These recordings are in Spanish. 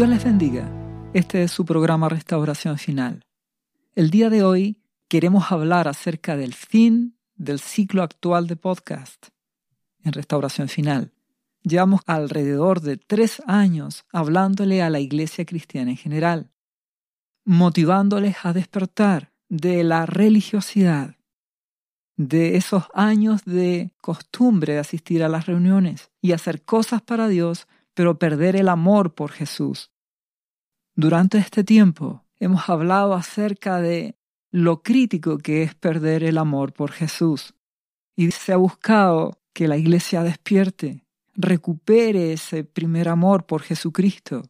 Dios les bendiga. Este es su programa Restauración Final. El día de hoy queremos hablar acerca del fin del ciclo actual de podcast en Restauración Final. Llevamos alrededor de tres años hablándole a la iglesia cristiana en general, motivándoles a despertar de la religiosidad, de esos años de costumbre de asistir a las reuniones y hacer cosas para Dios, pero perder el amor por Jesús. Durante este tiempo hemos hablado acerca de lo crítico que es perder el amor por Jesús. Y se ha buscado que la iglesia despierte, recupere ese primer amor por Jesucristo,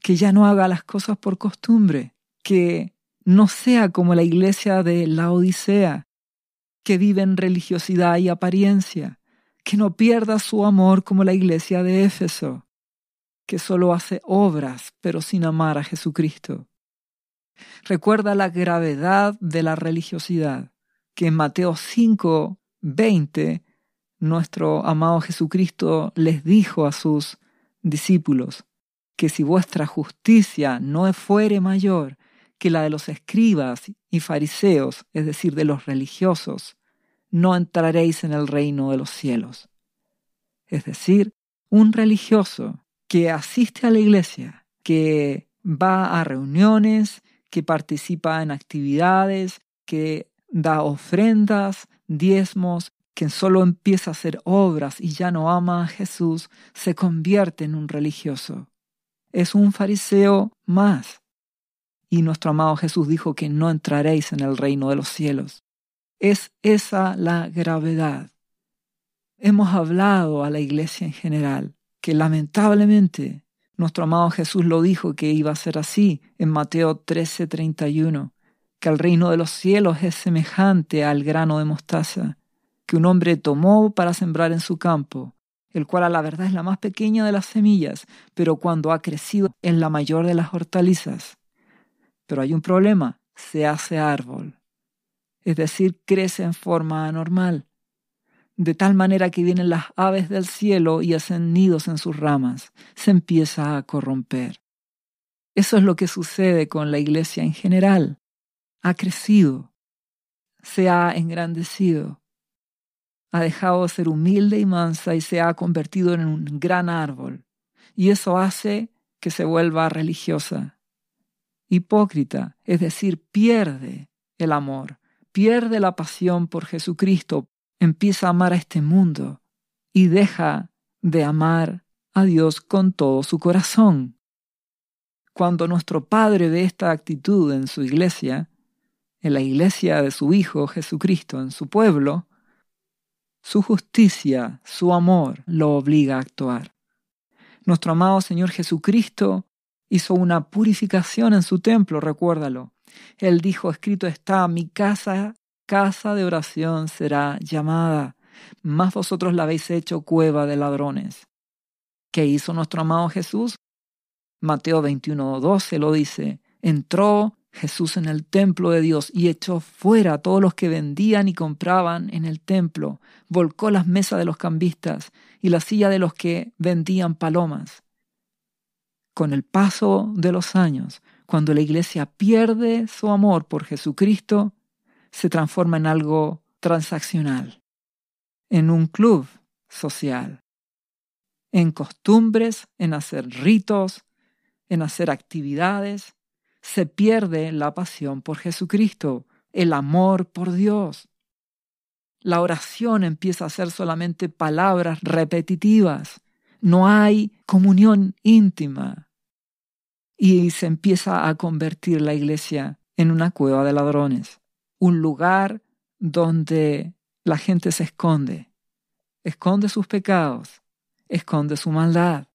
que ya no haga las cosas por costumbre, que no sea como la iglesia de la Odisea, que vive en religiosidad y apariencia, que no pierda su amor como la iglesia de Éfeso, que solo hace obras pero sin amar a Jesucristo. Recuerda la gravedad de la religiosidad, que en Mateo 5, 20, nuestro amado Jesucristo les dijo a sus discípulos, que si vuestra justicia no fuere mayor que la de los escribas y fariseos, es decir, de los religiosos, no entraréis en el reino de los cielos. Es decir, un religioso que asiste a la iglesia, que va a reuniones, que participa en actividades, que da ofrendas, diezmos, que solo empieza a hacer obras y ya no ama a Jesús, se convierte en un religioso. Es un fariseo más. Y nuestro amado Jesús dijo que no entraréis en el reino de los cielos. Es esa la gravedad. Hemos hablado a la iglesia en general que lamentablemente nuestro amado Jesús lo dijo que iba a ser así en Mateo 13:31, que el reino de los cielos es semejante al grano de mostaza que un hombre tomó para sembrar en su campo, el cual a la verdad es la más pequeña de las semillas, pero cuando ha crecido es la mayor de las hortalizas. Pero hay un problema, se hace árbol, es decir, crece en forma anormal de tal manera que vienen las aves del cielo y hacen nidos en sus ramas, se empieza a corromper. Eso es lo que sucede con la iglesia en general. Ha crecido, se ha engrandecido, ha dejado de ser humilde y mansa y se ha convertido en un gran árbol. Y eso hace que se vuelva religiosa, hipócrita, es decir, pierde el amor, pierde la pasión por Jesucristo, empieza a amar a este mundo y deja de amar a Dios con todo su corazón. Cuando nuestro Padre ve esta actitud en su iglesia, en la iglesia de su Hijo Jesucristo, en su pueblo, su justicia, su amor lo obliga a actuar. Nuestro amado Señor Jesucristo hizo una purificación en su templo, recuérdalo. Él dijo, escrito está, mi casa casa de oración será llamada, mas vosotros la habéis hecho cueva de ladrones. ¿Qué hizo nuestro amado Jesús? Mateo 21:12 lo dice, entró Jesús en el templo de Dios y echó fuera a todos los que vendían y compraban en el templo, volcó las mesas de los cambistas y la silla de los que vendían palomas. Con el paso de los años, cuando la iglesia pierde su amor por Jesucristo, se transforma en algo transaccional, en un club social, en costumbres, en hacer ritos, en hacer actividades. Se pierde la pasión por Jesucristo, el amor por Dios. La oración empieza a ser solamente palabras repetitivas. No hay comunión íntima. Y se empieza a convertir la iglesia en una cueva de ladrones un lugar donde la gente se esconde, esconde sus pecados, esconde su maldad.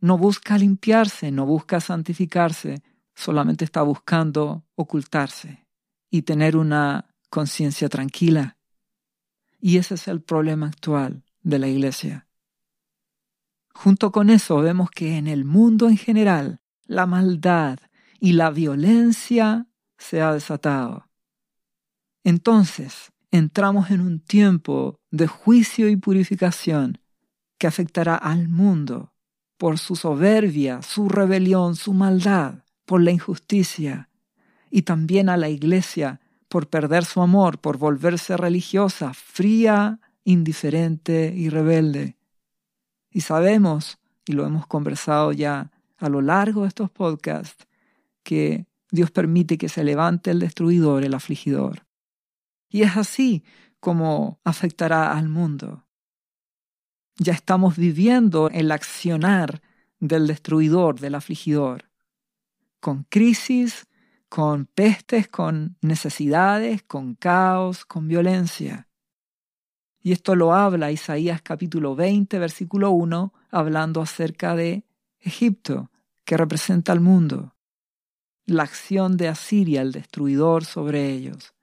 No busca limpiarse, no busca santificarse, solamente está buscando ocultarse y tener una conciencia tranquila. Y ese es el problema actual de la Iglesia. Junto con eso vemos que en el mundo en general la maldad y la violencia se ha desatado. Entonces entramos en un tiempo de juicio y purificación que afectará al mundo, por su soberbia, su rebelión, su maldad, por la injusticia, y también a la iglesia por perder su amor, por volverse religiosa, fría, indiferente y rebelde. Y sabemos, y lo hemos conversado ya a lo largo de estos podcasts, que Dios permite que se levante el destruidor, el afligidor. Y es así como afectará al mundo. Ya estamos viviendo el accionar del destruidor, del afligidor, con crisis, con pestes, con necesidades, con caos, con violencia. Y esto lo habla Isaías capítulo 20, versículo 1, hablando acerca de Egipto, que representa al mundo, la acción de Asiria, el destruidor sobre ellos.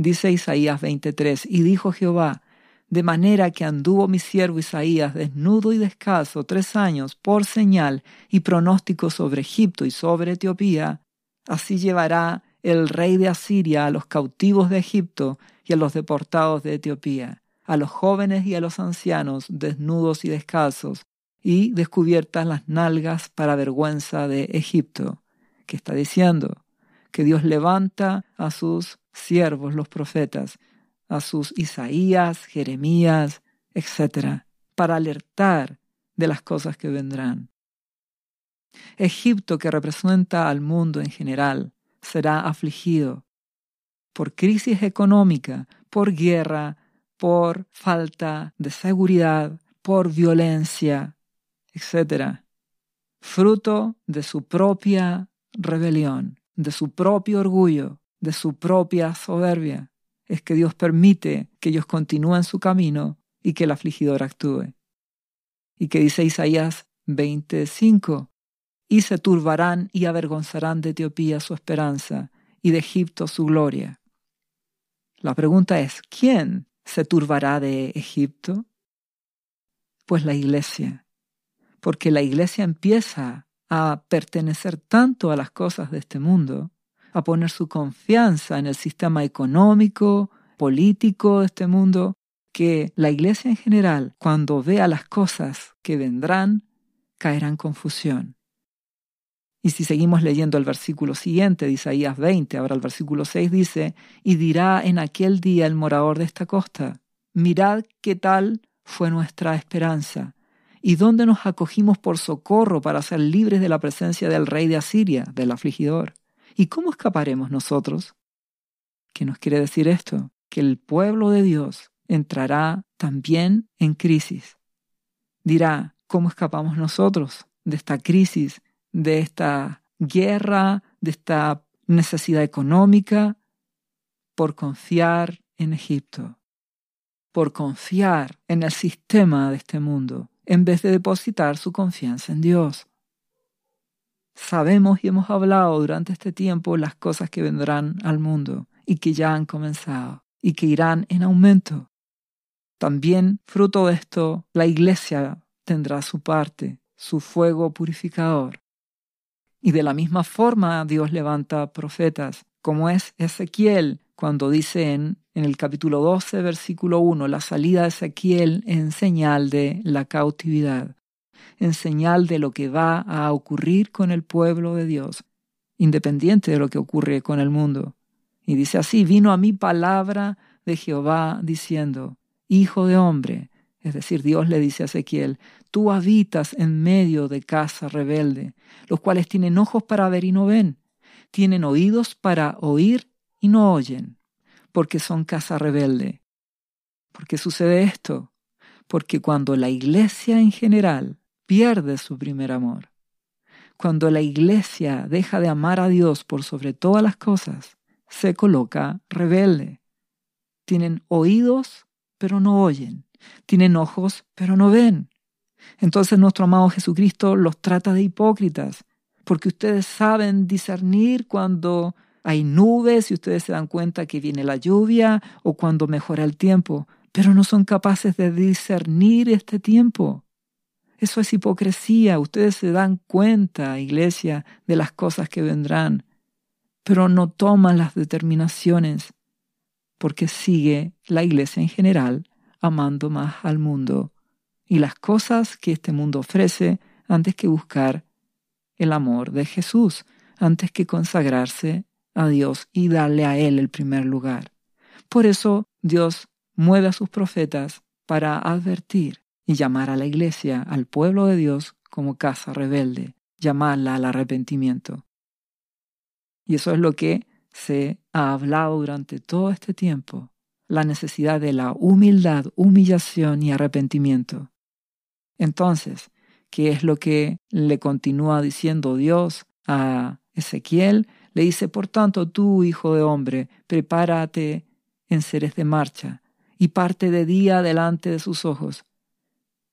Dice Isaías 23, y dijo Jehová, de manera que anduvo mi siervo Isaías desnudo y descalzo tres años por señal y pronóstico sobre Egipto y sobre Etiopía, así llevará el rey de Asiria a los cautivos de Egipto y a los deportados de Etiopía, a los jóvenes y a los ancianos desnudos y descalzos, y descubiertas las nalgas para vergüenza de Egipto. ¿Qué está diciendo? Que Dios levanta a sus siervos, los profetas, a sus Isaías, Jeremías, etc., para alertar de las cosas que vendrán. Egipto, que representa al mundo en general, será afligido por crisis económica, por guerra, por falta de seguridad, por violencia, etc. Fruto de su propia rebelión, de su propio orgullo, de su propia soberbia es que Dios permite que ellos continúen su camino y que el afligidor actúe. Y que dice Isaías 25, y se turbarán y avergonzarán de Etiopía su esperanza y de Egipto su gloria. La pregunta es, ¿quién se turbará de Egipto? Pues la iglesia, porque la iglesia empieza a pertenecer tanto a las cosas de este mundo a poner su confianza en el sistema económico, político de este mundo, que la iglesia en general, cuando vea las cosas que vendrán, caerá en confusión. Y si seguimos leyendo el versículo siguiente de Isaías 20, ahora el versículo 6 dice, y dirá en aquel día el morador de esta costa, mirad qué tal fue nuestra esperanza, y dónde nos acogimos por socorro para ser libres de la presencia del rey de Asiria, del afligidor. ¿Y cómo escaparemos nosotros? ¿Qué nos quiere decir esto? Que el pueblo de Dios entrará también en crisis. Dirá, ¿cómo escapamos nosotros de esta crisis, de esta guerra, de esta necesidad económica? Por confiar en Egipto, por confiar en el sistema de este mundo, en vez de depositar su confianza en Dios. Sabemos y hemos hablado durante este tiempo las cosas que vendrán al mundo y que ya han comenzado y que irán en aumento. También, fruto de esto, la iglesia tendrá su parte, su fuego purificador. Y de la misma forma Dios levanta profetas, como es Ezequiel, cuando dice en, en el capítulo 12, versículo 1, la salida de Ezequiel en señal de la cautividad en señal de lo que va a ocurrir con el pueblo de Dios, independiente de lo que ocurre con el mundo. Y dice así, vino a mí palabra de Jehová diciendo, Hijo de hombre, es decir, Dios le dice a Ezequiel, tú habitas en medio de casa rebelde, los cuales tienen ojos para ver y no ven, tienen oídos para oír y no oyen, porque son casa rebelde. ¿Por qué sucede esto? Porque cuando la iglesia en general pierde su primer amor. Cuando la iglesia deja de amar a Dios por sobre todas las cosas, se coloca rebelde. Tienen oídos, pero no oyen. Tienen ojos, pero no ven. Entonces nuestro amado Jesucristo los trata de hipócritas, porque ustedes saben discernir cuando hay nubes y ustedes se dan cuenta que viene la lluvia o cuando mejora el tiempo, pero no son capaces de discernir este tiempo. Eso es hipocresía. Ustedes se dan cuenta, iglesia, de las cosas que vendrán, pero no toman las determinaciones porque sigue la iglesia en general amando más al mundo y las cosas que este mundo ofrece antes que buscar el amor de Jesús, antes que consagrarse a Dios y darle a Él el primer lugar. Por eso Dios mueve a sus profetas para advertir y llamar a la iglesia, al pueblo de Dios, como casa rebelde, llamarla al arrepentimiento. Y eso es lo que se ha hablado durante todo este tiempo, la necesidad de la humildad, humillación y arrepentimiento. Entonces, ¿qué es lo que le continúa diciendo Dios a Ezequiel? Le dice, por tanto, tú, hijo de hombre, prepárate en seres de marcha y parte de día delante de sus ojos,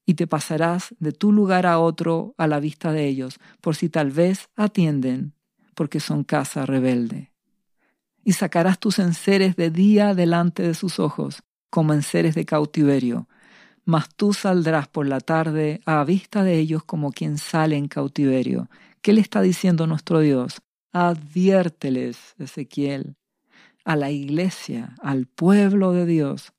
y te pasarás de tu lugar a otro a la vista de ellos, por si tal vez atienden, porque son casa rebelde. Y sacarás tus enseres de día delante de sus ojos, como enseres de cautiverio, mas tú saldrás por la tarde a vista de ellos como quien sale en cautiverio. ¿Qué le está diciendo nuestro Dios? Adviérteles, Ezequiel, a la iglesia, al pueblo de Dios,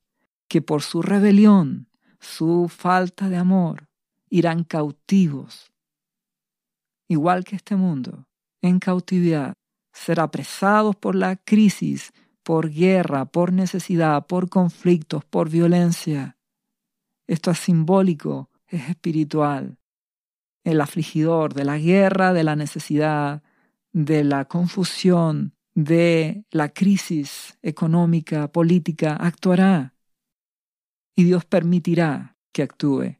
que por su rebelión su falta de amor, irán cautivos. Igual que este mundo, en cautividad, ser apresados por la crisis, por guerra, por necesidad, por conflictos, por violencia. Esto es simbólico, es espiritual. El afligidor de la guerra, de la necesidad, de la confusión, de la crisis económica, política, actuará y Dios permitirá que actúe.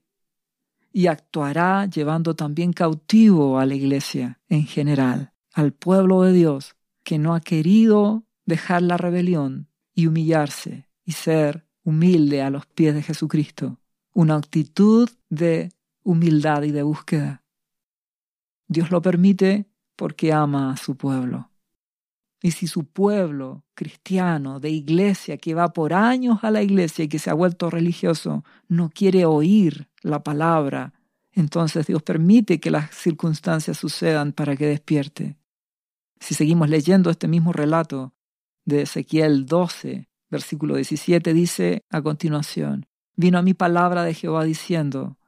Y actuará llevando también cautivo a la iglesia en general, al pueblo de Dios, que no ha querido dejar la rebelión y humillarse y ser humilde a los pies de Jesucristo. Una actitud de humildad y de búsqueda. Dios lo permite porque ama a su pueblo. Y si su pueblo cristiano, de iglesia, que va por años a la iglesia y que se ha vuelto religioso, no quiere oír la palabra, entonces Dios permite que las circunstancias sucedan para que despierte. Si seguimos leyendo este mismo relato de Ezequiel 12, versículo 17, dice a continuación, vino a mi palabra de Jehová diciendo,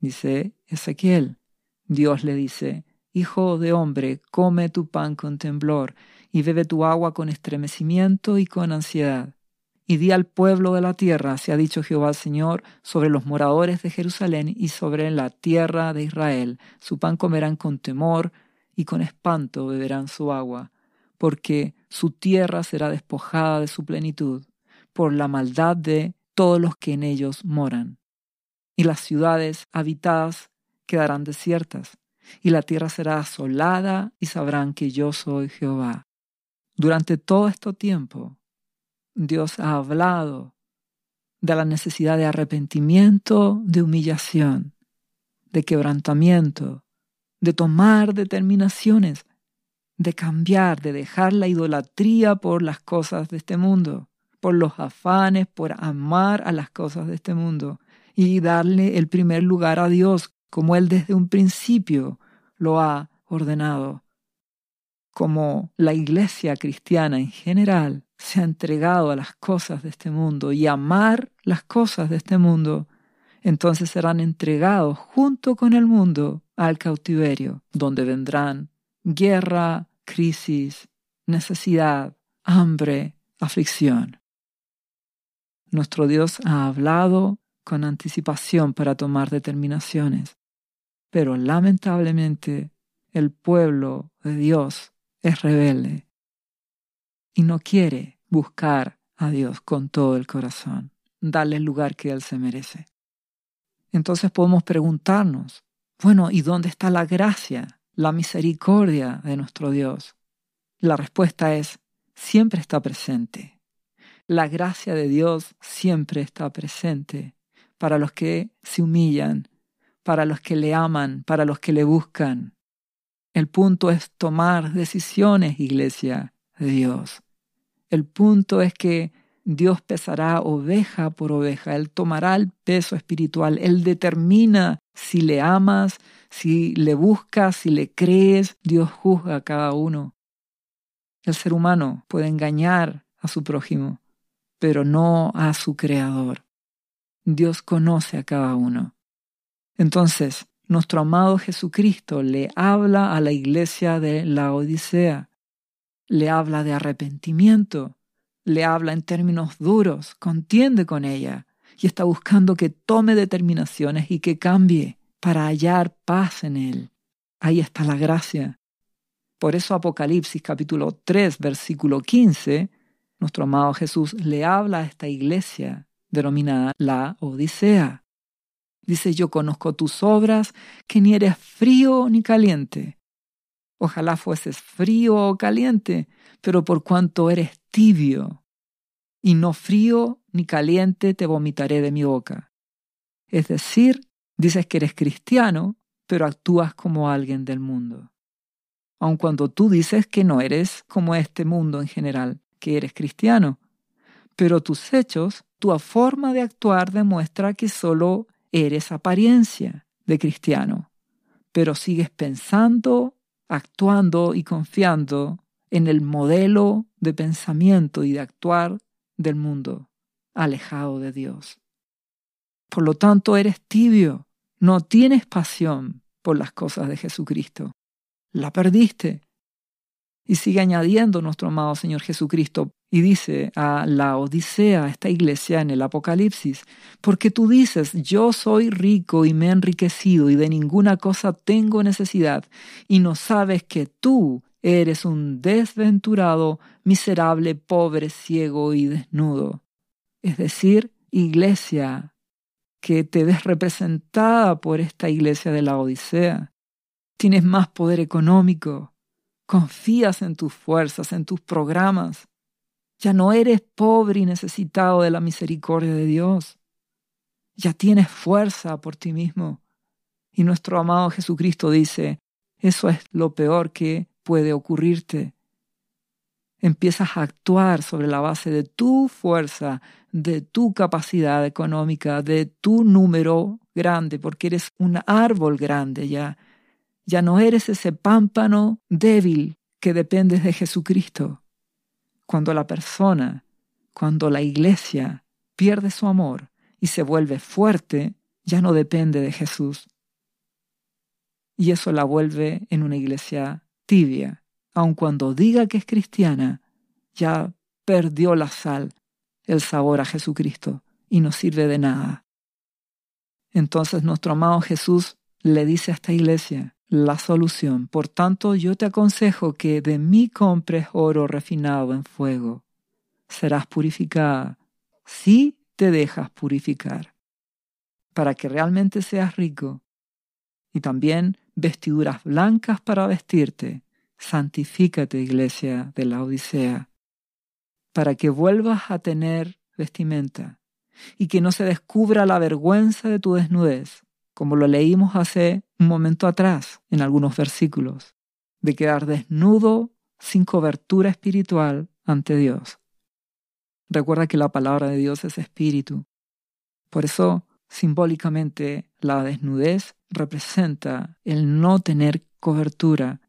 dice Ezequiel, Dios le dice, Hijo de hombre, come tu pan con temblor y bebe tu agua con estremecimiento y con ansiedad. Y di al pueblo de la tierra, se ha dicho Jehová el Señor, sobre los moradores de Jerusalén y sobre la tierra de Israel. Su pan comerán con temor y con espanto beberán su agua, porque su tierra será despojada de su plenitud, por la maldad de todos los que en ellos moran. Y las ciudades habitadas quedarán desiertas, y la tierra será asolada, y sabrán que yo soy Jehová. Durante todo este tiempo, Dios ha hablado de la necesidad de arrepentimiento, de humillación, de quebrantamiento, de tomar determinaciones, de cambiar, de dejar la idolatría por las cosas de este mundo, por los afanes, por amar a las cosas de este mundo y darle el primer lugar a Dios como Él desde un principio lo ha ordenado como la iglesia cristiana en general se ha entregado a las cosas de este mundo y amar las cosas de este mundo, entonces serán entregados junto con el mundo al cautiverio, donde vendrán guerra, crisis, necesidad, hambre, aflicción. Nuestro Dios ha hablado con anticipación para tomar determinaciones, pero lamentablemente el pueblo de Dios es rebelde y no quiere buscar a Dios con todo el corazón, darle el lugar que Él se merece. Entonces podemos preguntarnos, bueno, ¿y dónde está la gracia, la misericordia de nuestro Dios? La respuesta es, siempre está presente. La gracia de Dios siempre está presente para los que se humillan, para los que le aman, para los que le buscan. El punto es tomar decisiones, iglesia Dios. El punto es que Dios pesará oveja por oveja, Él tomará el peso espiritual, Él determina si le amas, si le buscas, si le crees, Dios juzga a cada uno. El ser humano puede engañar a su prójimo, pero no a su creador. Dios conoce a cada uno. Entonces, nuestro amado Jesucristo le habla a la iglesia de la Odisea. Le habla de arrepentimiento, le habla en términos duros, contiende con ella y está buscando que tome determinaciones y que cambie para hallar paz en él. Ahí está la gracia. Por eso Apocalipsis capítulo 3 versículo 15, nuestro amado Jesús le habla a esta iglesia denominada la Odisea. Dice, yo conozco tus obras, que ni eres frío ni caliente. Ojalá fueses frío o caliente, pero por cuanto eres tibio, y no frío ni caliente te vomitaré de mi boca. Es decir, dices que eres cristiano, pero actúas como alguien del mundo. Aun cuando tú dices que no eres como este mundo en general, que eres cristiano. Pero tus hechos, tu forma de actuar demuestra que solo eres apariencia de cristiano, pero sigues pensando, actuando y confiando en el modelo de pensamiento y de actuar del mundo, alejado de Dios. Por lo tanto, eres tibio, no tienes pasión por las cosas de Jesucristo. La perdiste. Y sigue añadiendo nuestro amado Señor Jesucristo y dice a la Odisea, esta iglesia en el Apocalipsis, porque tú dices, yo soy rico y me he enriquecido y de ninguna cosa tengo necesidad, y no sabes que tú eres un desventurado, miserable, pobre, ciego y desnudo. Es decir, iglesia, que te ves representada por esta iglesia de la Odisea. Tienes más poder económico, confías en tus fuerzas, en tus programas. Ya no eres pobre y necesitado de la misericordia de Dios. Ya tienes fuerza por ti mismo. Y nuestro amado Jesucristo dice, eso es lo peor que puede ocurrirte. Empiezas a actuar sobre la base de tu fuerza, de tu capacidad económica, de tu número grande, porque eres un árbol grande ya. Ya no eres ese pámpano débil que dependes de Jesucristo. Cuando la persona, cuando la iglesia pierde su amor y se vuelve fuerte, ya no depende de Jesús. Y eso la vuelve en una iglesia tibia, aun cuando diga que es cristiana, ya perdió la sal, el sabor a Jesucristo y no sirve de nada. Entonces nuestro amado Jesús le dice a esta iglesia la solución. Por tanto, yo te aconsejo que de mí compres oro refinado en fuego. Serás purificada si te dejas purificar, para que realmente seas rico. Y también vestiduras blancas para vestirte. Santifícate, iglesia de la Odisea, para que vuelvas a tener vestimenta y que no se descubra la vergüenza de tu desnudez, como lo leímos hace un momento atrás en algunos versículos, de quedar desnudo sin cobertura espiritual ante Dios. Recuerda que la palabra de Dios es espíritu. Por eso, simbólicamente, la desnudez representa el no tener cobertura,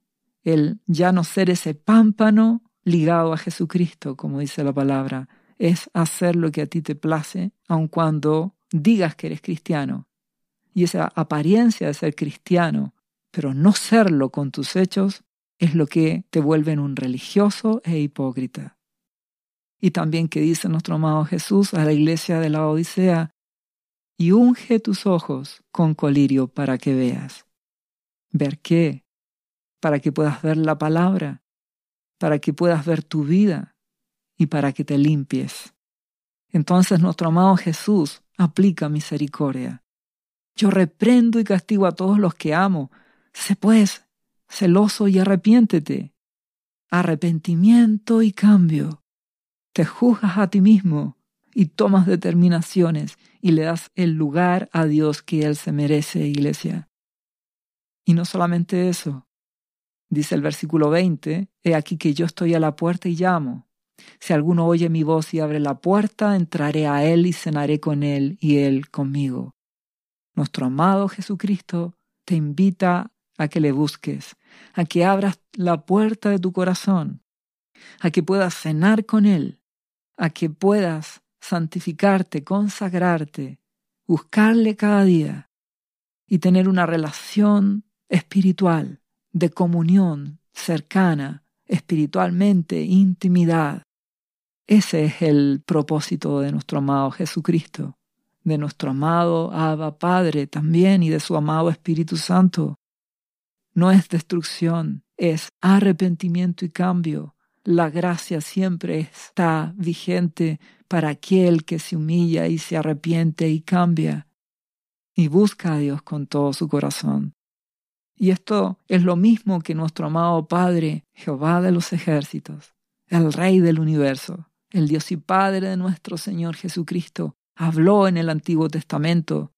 el ya no ser ese pámpano ligado a Jesucristo, como dice la palabra, es hacer lo que a ti te place, aun cuando digas que eres cristiano. Y esa apariencia de ser cristiano, pero no serlo con tus hechos, es lo que te vuelve un religioso e hipócrita. Y también que dice nuestro amado Jesús a la iglesia de la Odisea, y unge tus ojos con colirio para que veas. ¿Ver qué? Para que puedas ver la palabra, para que puedas ver tu vida y para que te limpies. Entonces nuestro amado Jesús aplica misericordia. Yo reprendo y castigo a todos los que amo. Sé pues celoso y arrepiéntete. Arrepentimiento y cambio. Te juzgas a ti mismo y tomas determinaciones y le das el lugar a Dios que Él se merece, iglesia. Y no solamente eso, dice el versículo 20, he aquí que yo estoy a la puerta y llamo. Si alguno oye mi voz y abre la puerta, entraré a Él y cenaré con Él y Él conmigo. Nuestro amado Jesucristo te invita a que le busques, a que abras la puerta de tu corazón, a que puedas cenar con Él, a que puedas santificarte, consagrarte, buscarle cada día y tener una relación espiritual, de comunión cercana, espiritualmente, intimidad. Ese es el propósito de nuestro amado Jesucristo, de nuestro amado Abba Padre también y de su amado Espíritu Santo. No es destrucción, es arrepentimiento y cambio. La gracia siempre está vigente para aquel que se humilla y se arrepiente y cambia y busca a Dios con todo su corazón. Y esto es lo mismo que nuestro amado Padre, Jehová de los ejércitos, el Rey del universo, el Dios y Padre de nuestro Señor Jesucristo, habló en el Antiguo Testamento,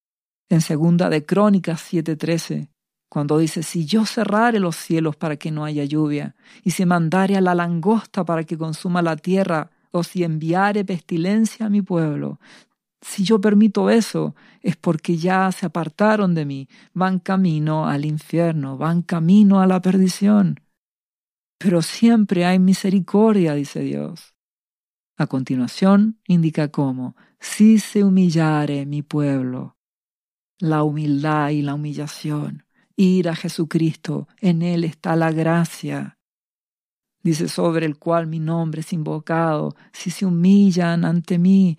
en segunda de Crónicas 7:13, cuando dice, si yo cerrare los cielos para que no haya lluvia, y si mandare a la langosta para que consuma la tierra, o si enviare pestilencia a mi pueblo, si yo permito eso, es porque ya se apartaron de mí, van camino al infierno, van camino a la perdición. Pero siempre hay misericordia, dice Dios. A continuación indica cómo, si se humillare mi pueblo, la humildad y la humillación, ir a Jesucristo, en Él está la gracia. Dice sobre el cual mi nombre es invocado, si se humillan ante mí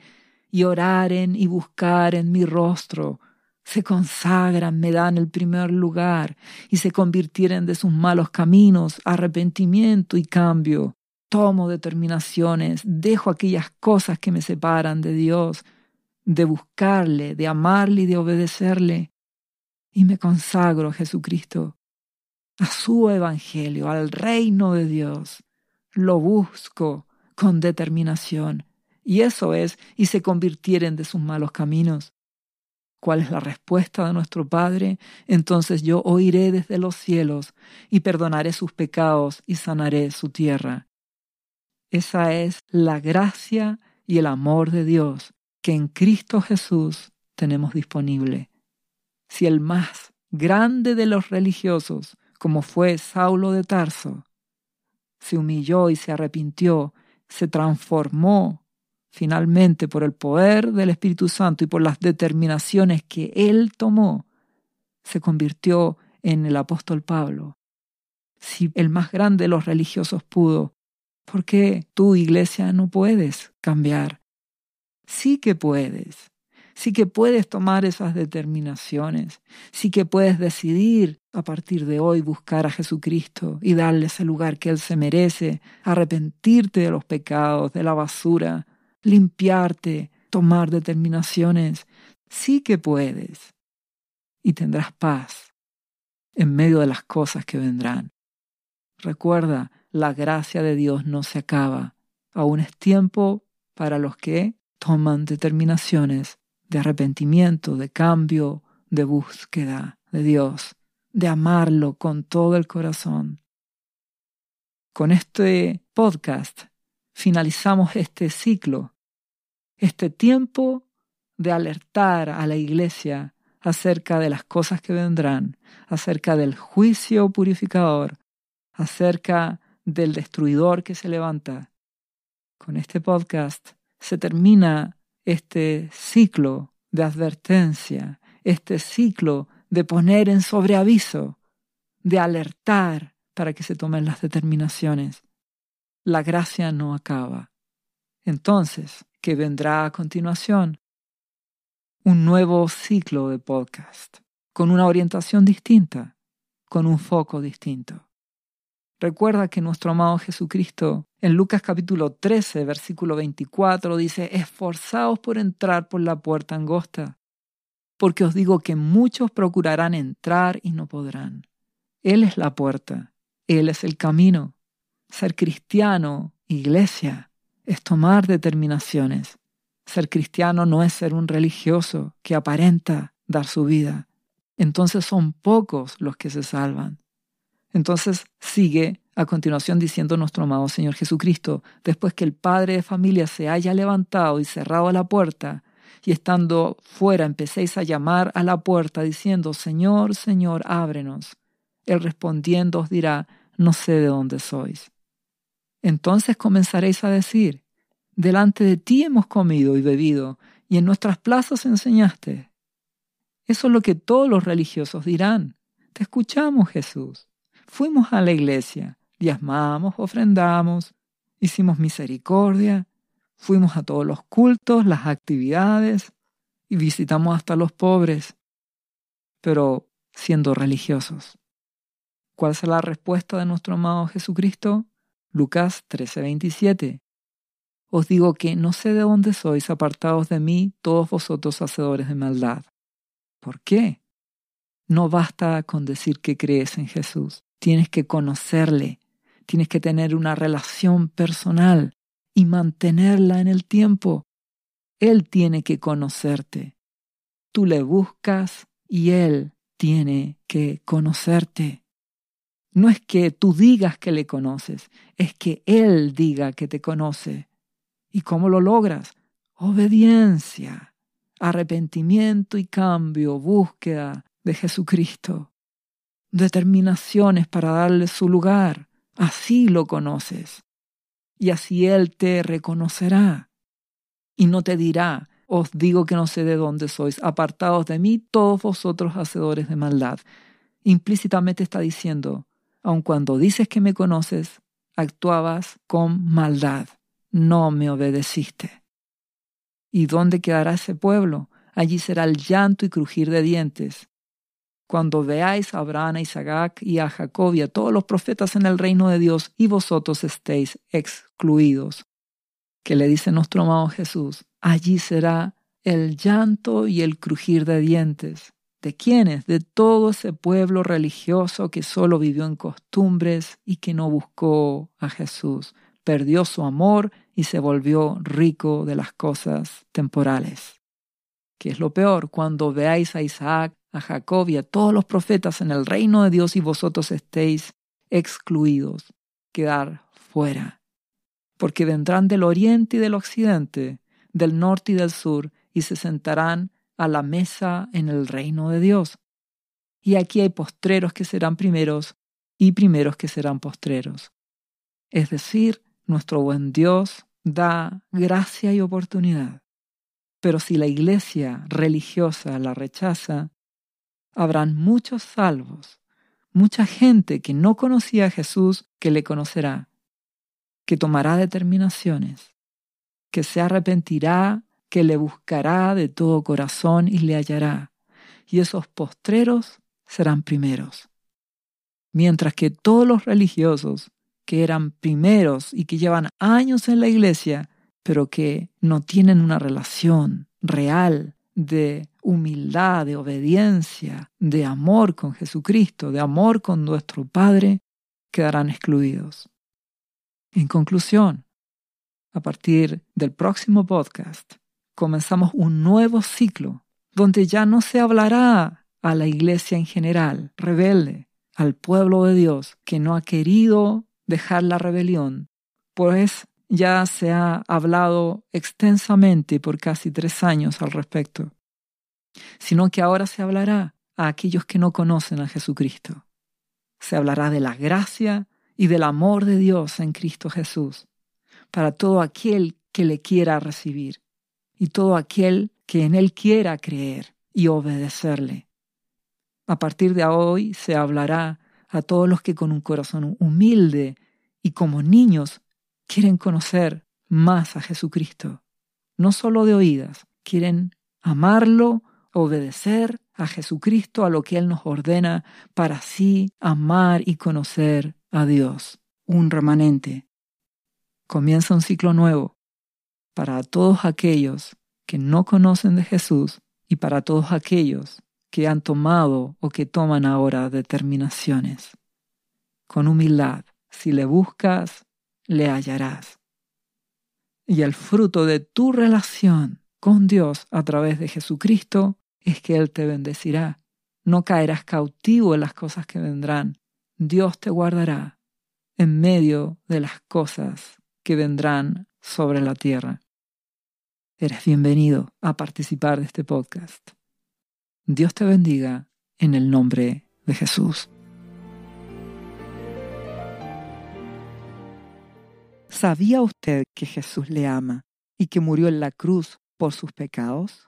y oraren y buscaren mi rostro, se consagran, me dan el primer lugar y se convirtieren de sus malos caminos, arrepentimiento y cambio. Tomo determinaciones, dejo aquellas cosas que me separan de Dios, de buscarle, de amarle y de obedecerle, y me consagro a Jesucristo, a su Evangelio, al reino de Dios. Lo busco con determinación y eso es, y se convirtieren de sus malos caminos. ¿Cuál es la respuesta de nuestro Padre? Entonces yo oiré desde los cielos y perdonaré sus pecados y sanaré su tierra. Esa es la gracia y el amor de Dios que en Cristo Jesús tenemos disponible. Si el más grande de los religiosos, como fue Saulo de Tarso, se humilló y se arrepintió, se transformó finalmente por el poder del Espíritu Santo y por las determinaciones que él tomó, se convirtió en el apóstol Pablo. Si el más grande de los religiosos pudo, ¿por qué tú, iglesia, no puedes cambiar? Sí que puedes. Sí que puedes tomar esas determinaciones. Sí que puedes decidir a partir de hoy buscar a Jesucristo y darle ese lugar que Él se merece, arrepentirte de los pecados, de la basura, limpiarte, tomar determinaciones. Sí que puedes. Y tendrás paz en medio de las cosas que vendrán. Recuerda, la gracia de Dios no se acaba. Aún es tiempo para los que toman determinaciones de arrepentimiento, de cambio, de búsqueda de Dios, de amarlo con todo el corazón. Con este podcast finalizamos este ciclo este tiempo de alertar a la iglesia acerca de las cosas que vendrán, acerca del juicio purificador, acerca del destruidor que se levanta. Con este podcast se termina este ciclo de advertencia, este ciclo de poner en sobreaviso, de alertar para que se tomen las determinaciones. La gracia no acaba. Entonces, que vendrá a continuación. Un nuevo ciclo de podcast, con una orientación distinta, con un foco distinto. Recuerda que nuestro amado Jesucristo en Lucas capítulo 13, versículo 24 dice, esforzaos por entrar por la puerta angosta, porque os digo que muchos procurarán entrar y no podrán. Él es la puerta, Él es el camino. Ser cristiano, iglesia, es tomar determinaciones. Ser cristiano no es ser un religioso que aparenta dar su vida. Entonces son pocos los que se salvan. Entonces sigue a continuación diciendo nuestro amado Señor Jesucristo, después que el padre de familia se haya levantado y cerrado la puerta, y estando fuera empecéis a llamar a la puerta diciendo, Señor, Señor, ábrenos. Él respondiendo os dirá, no sé de dónde sois. Entonces comenzaréis a decir, delante de ti hemos comido y bebido, y en nuestras plazas enseñaste. Eso es lo que todos los religiosos dirán. Te escuchamos, Jesús. Fuimos a la iglesia, diezmamos, ofrendamos, hicimos misericordia, fuimos a todos los cultos, las actividades y visitamos hasta los pobres, pero siendo religiosos. ¿Cuál será la respuesta de nuestro amado Jesucristo? Lucas 13:27. Os digo que no sé de dónde sois apartados de mí todos vosotros hacedores de maldad. ¿Por qué? No basta con decir que crees en Jesús, tienes que conocerle, tienes que tener una relación personal y mantenerla en el tiempo. Él tiene que conocerte. Tú le buscas y Él tiene que conocerte. No es que tú digas que le conoces, es que Él diga que te conoce. ¿Y cómo lo logras? Obediencia, arrepentimiento y cambio, búsqueda de Jesucristo, determinaciones para darle su lugar. Así lo conoces. Y así Él te reconocerá. Y no te dirá, os digo que no sé de dónde sois, apartados de mí todos vosotros hacedores de maldad. Implícitamente está diciendo, aun cuando dices que me conoces, actuabas con maldad, no me obedeciste. ¿Y dónde quedará ese pueblo? Allí será el llanto y crujir de dientes. Cuando veáis a Abraham, a Isaac y a Jacob y a todos los profetas en el reino de Dios y vosotros estéis excluidos. Que le dice nuestro amado Jesús, allí será el llanto y el crujir de dientes. ¿De quiénes? De todo ese pueblo religioso que solo vivió en costumbres y que no buscó a Jesús. Perdió su amor y se volvió rico de las cosas temporales. ¿Qué es lo peor? Cuando veáis a Isaac, a Jacob y a todos los profetas en el reino de Dios y vosotros estéis excluidos, quedar fuera. Porque vendrán del oriente y del occidente, del norte y del sur, y se sentarán a la mesa en el reino de Dios. Y aquí hay postreros que serán primeros y primeros que serán postreros. Es decir, nuestro buen Dios da gracia y oportunidad. Pero si la iglesia religiosa la rechaza, habrán muchos salvos, mucha gente que no conocía a Jesús que le conocerá, que tomará determinaciones, que se arrepentirá que le buscará de todo corazón y le hallará, y esos postreros serán primeros. Mientras que todos los religiosos que eran primeros y que llevan años en la iglesia, pero que no tienen una relación real de humildad, de obediencia, de amor con Jesucristo, de amor con nuestro Padre, quedarán excluidos. En conclusión, a partir del próximo podcast, comenzamos un nuevo ciclo donde ya no se hablará a la iglesia en general, rebelde, al pueblo de Dios que no ha querido dejar la rebelión, pues ya se ha hablado extensamente por casi tres años al respecto, sino que ahora se hablará a aquellos que no conocen a Jesucristo. Se hablará de la gracia y del amor de Dios en Cristo Jesús para todo aquel que le quiera recibir y todo aquel que en Él quiera creer y obedecerle. A partir de hoy se hablará a todos los que con un corazón humilde y como niños quieren conocer más a Jesucristo. No solo de oídas, quieren amarlo, obedecer a Jesucristo, a lo que Él nos ordena, para así amar y conocer a Dios, un remanente. Comienza un ciclo nuevo para todos aquellos que no conocen de Jesús y para todos aquellos que han tomado o que toman ahora determinaciones. Con humildad, si le buscas, le hallarás. Y el fruto de tu relación con Dios a través de Jesucristo es que Él te bendecirá. No caerás cautivo en las cosas que vendrán. Dios te guardará en medio de las cosas que vendrán sobre la tierra eres bienvenido a participar de este podcast. Dios te bendiga en el nombre de Jesús. ¿Sabía usted que Jesús le ama y que murió en la cruz por sus pecados?